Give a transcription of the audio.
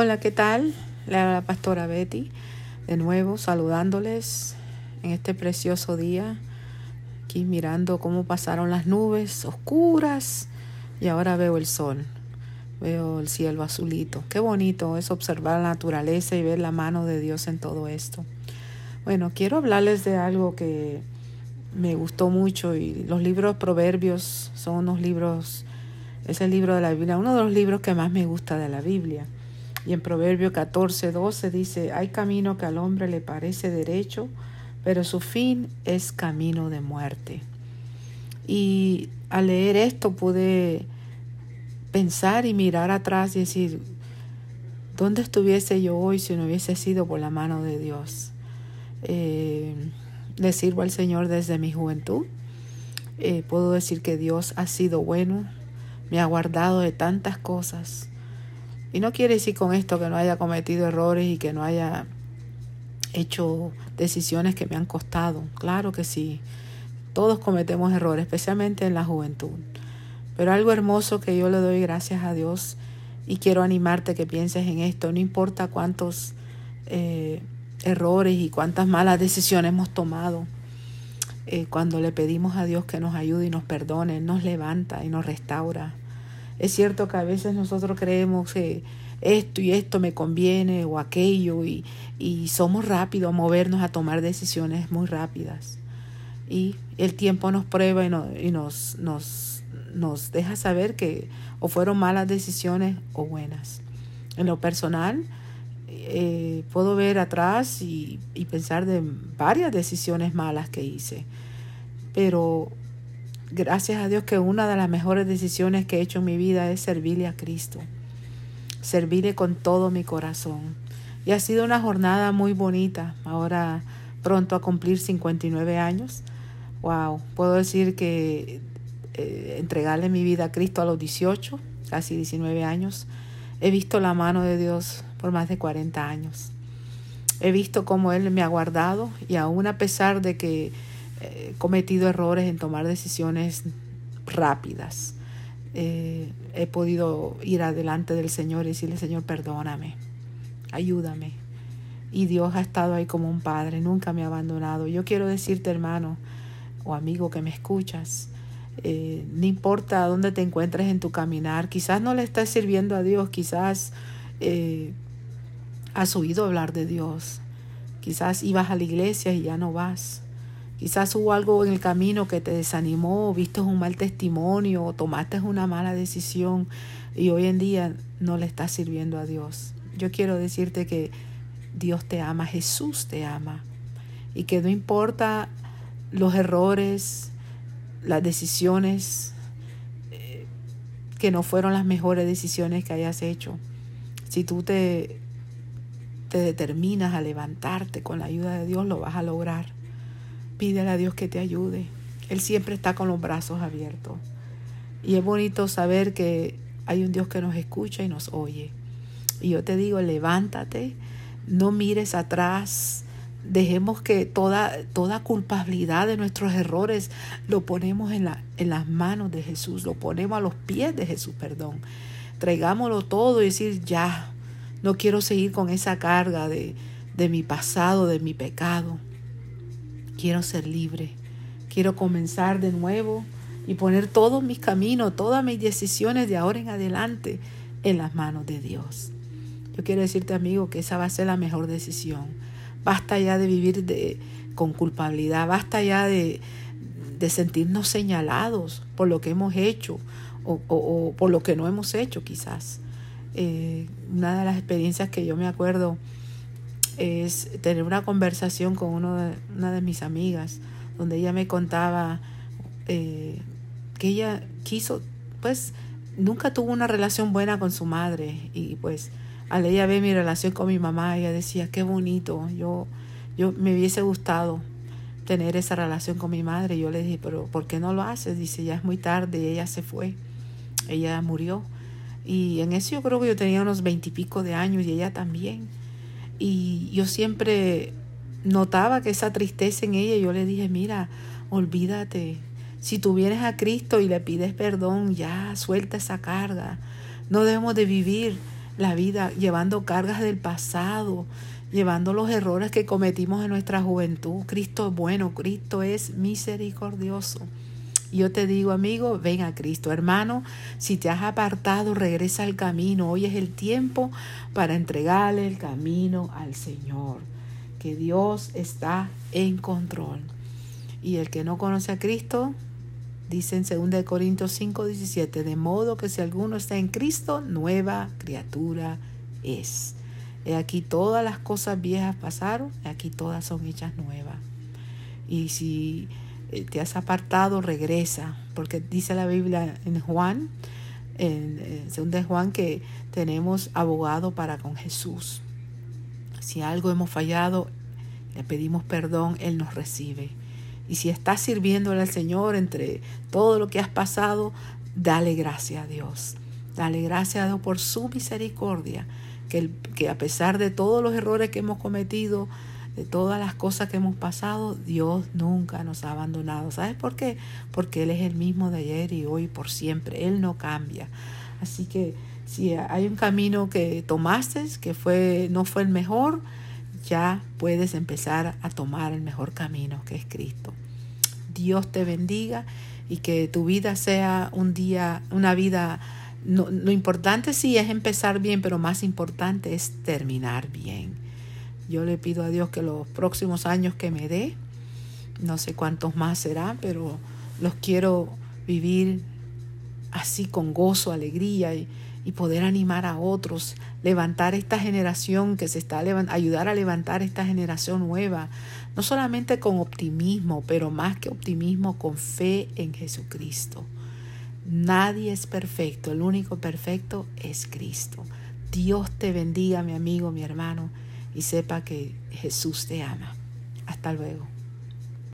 Hola, ¿qué tal? La pastora Betty, de nuevo saludándoles en este precioso día, aquí mirando cómo pasaron las nubes oscuras y ahora veo el sol, veo el cielo azulito. Qué bonito es observar la naturaleza y ver la mano de Dios en todo esto. Bueno, quiero hablarles de algo que me gustó mucho y los libros proverbios son unos libros, es el libro de la Biblia, uno de los libros que más me gusta de la Biblia. Y en Proverbio 14, 12 dice, hay camino que al hombre le parece derecho, pero su fin es camino de muerte. Y al leer esto pude pensar y mirar atrás y decir, ¿dónde estuviese yo hoy si no hubiese sido por la mano de Dios? Eh, le sirvo al Señor desde mi juventud. Eh, puedo decir que Dios ha sido bueno, me ha guardado de tantas cosas. Y no quiere decir con esto que no haya cometido errores y que no haya hecho decisiones que me han costado. Claro que sí. Todos cometemos errores, especialmente en la juventud. Pero algo hermoso que yo le doy gracias a Dios y quiero animarte que pienses en esto. No importa cuántos eh, errores y cuántas malas decisiones hemos tomado. Eh, cuando le pedimos a Dios que nos ayude y nos perdone, nos levanta y nos restaura. Es cierto que a veces nosotros creemos que esto y esto me conviene o aquello y, y somos rápidos a movernos a tomar decisiones muy rápidas. Y el tiempo nos prueba y, y nos, nos, nos deja saber que o fueron malas decisiones o buenas. En lo personal, eh, puedo ver atrás y, y, pensar de varias decisiones malas que hice. Pero gracias a Dios que una de las mejores decisiones que he hecho en mi vida es servirle a Cristo. Servirle con todo mi corazón. Y ha sido una jornada muy bonita. Ahora pronto a cumplir 59 años. Wow, puedo decir que eh, entregarle mi vida a Cristo a los 18, casi 19 años, he visto la mano de Dios por más de 40 años. He visto cómo Él me ha guardado y aún a pesar de que he cometido errores en tomar decisiones rápidas, eh, he podido ir adelante del Señor y decirle, Señor, perdóname, ayúdame. Y Dios ha estado ahí como un padre, nunca me ha abandonado. Yo quiero decirte, hermano o amigo que me escuchas, eh, no importa dónde te encuentres en tu caminar, quizás no le estás sirviendo a Dios, quizás eh, has oído hablar de Dios. Quizás ibas a la iglesia y ya no vas. Quizás hubo algo en el camino que te desanimó, viste un mal testimonio, o tomaste una mala decisión y hoy en día no le estás sirviendo a Dios. Yo quiero decirte que Dios te ama, Jesús te ama y que no importa los errores, las decisiones eh, que no fueron las mejores decisiones que hayas hecho. Si tú te te determinas a levantarte con la ayuda de Dios, lo vas a lograr. Pídele a Dios que te ayude. Él siempre está con los brazos abiertos. Y es bonito saber que hay un Dios que nos escucha y nos oye. Y yo te digo, levántate, no mires atrás, dejemos que toda, toda culpabilidad de nuestros errores lo ponemos en, la, en las manos de Jesús, lo ponemos a los pies de Jesús, perdón. Traigámoslo todo y decir, ya, no quiero seguir con esa carga de, de mi pasado, de mi pecado. Quiero ser libre. Quiero comenzar de nuevo y poner todos mis caminos, todas mis decisiones de ahora en adelante en las manos de Dios. Yo quiero decirte, amigo, que esa va a ser la mejor decisión. Basta ya de vivir de, con culpabilidad, basta ya de, de sentirnos señalados por lo que hemos hecho o, o por lo que no hemos hecho quizás. Eh, una de las experiencias que yo me acuerdo es tener una conversación con uno de, una de mis amigas, donde ella me contaba eh, que ella quiso, pues nunca tuvo una relación buena con su madre y pues al ella ver mi relación con mi mamá, ella decía, qué bonito, yo, yo me hubiese gustado tener esa relación con mi madre. Yo le dije, pero ¿por qué no lo haces? Dice, ya es muy tarde y ella se fue, ella murió. Y en eso yo creo que yo tenía unos veintipico de años y ella también. Y yo siempre notaba que esa tristeza en ella, yo le dije, mira, olvídate. Si tú vienes a Cristo y le pides perdón, ya suelta esa carga. No debemos de vivir la vida llevando cargas del pasado, llevando los errores que cometimos en nuestra juventud. Cristo es bueno, Cristo es misericordioso. Yo te digo, amigo, ven a Cristo. Hermano, si te has apartado, regresa al camino. Hoy es el tiempo para entregarle el camino al Señor. Que Dios está en control. Y el que no conoce a Cristo, dice en 2 Corintios 5, 17, de modo que si alguno está en Cristo, nueva criatura es. He aquí todas las cosas viejas pasaron, aquí todas son hechas nuevas. Y si te has apartado, regresa, porque dice la Biblia en Juan, en, en de Juan, que tenemos abogado para con Jesús. Si algo hemos fallado, le pedimos perdón, Él nos recibe. Y si estás sirviéndole al Señor entre todo lo que has pasado, dale gracias a Dios. Dale gracias a Dios por su misericordia, que, que a pesar de todos los errores que hemos cometido, de todas las cosas que hemos pasado, Dios nunca nos ha abandonado. ¿Sabes por qué? Porque Él es el mismo de ayer y hoy por siempre. Él no cambia. Así que si hay un camino que tomaste que fue, no fue el mejor, ya puedes empezar a tomar el mejor camino, que es Cristo. Dios te bendiga y que tu vida sea un día, una vida, no, lo importante sí es empezar bien, pero más importante es terminar bien. Yo le pido a Dios que los próximos años que me dé, no sé cuántos más serán, pero los quiero vivir así con gozo, alegría y, poder animar a otros, levantar esta generación que se está ayudar a levantar esta generación nueva, no solamente con optimismo, pero más que optimismo, con fe en Jesucristo. Nadie es perfecto, el único perfecto es Cristo. Dios te bendiga, mi amigo, mi hermano y sepa que Jesús te ama. Hasta luego.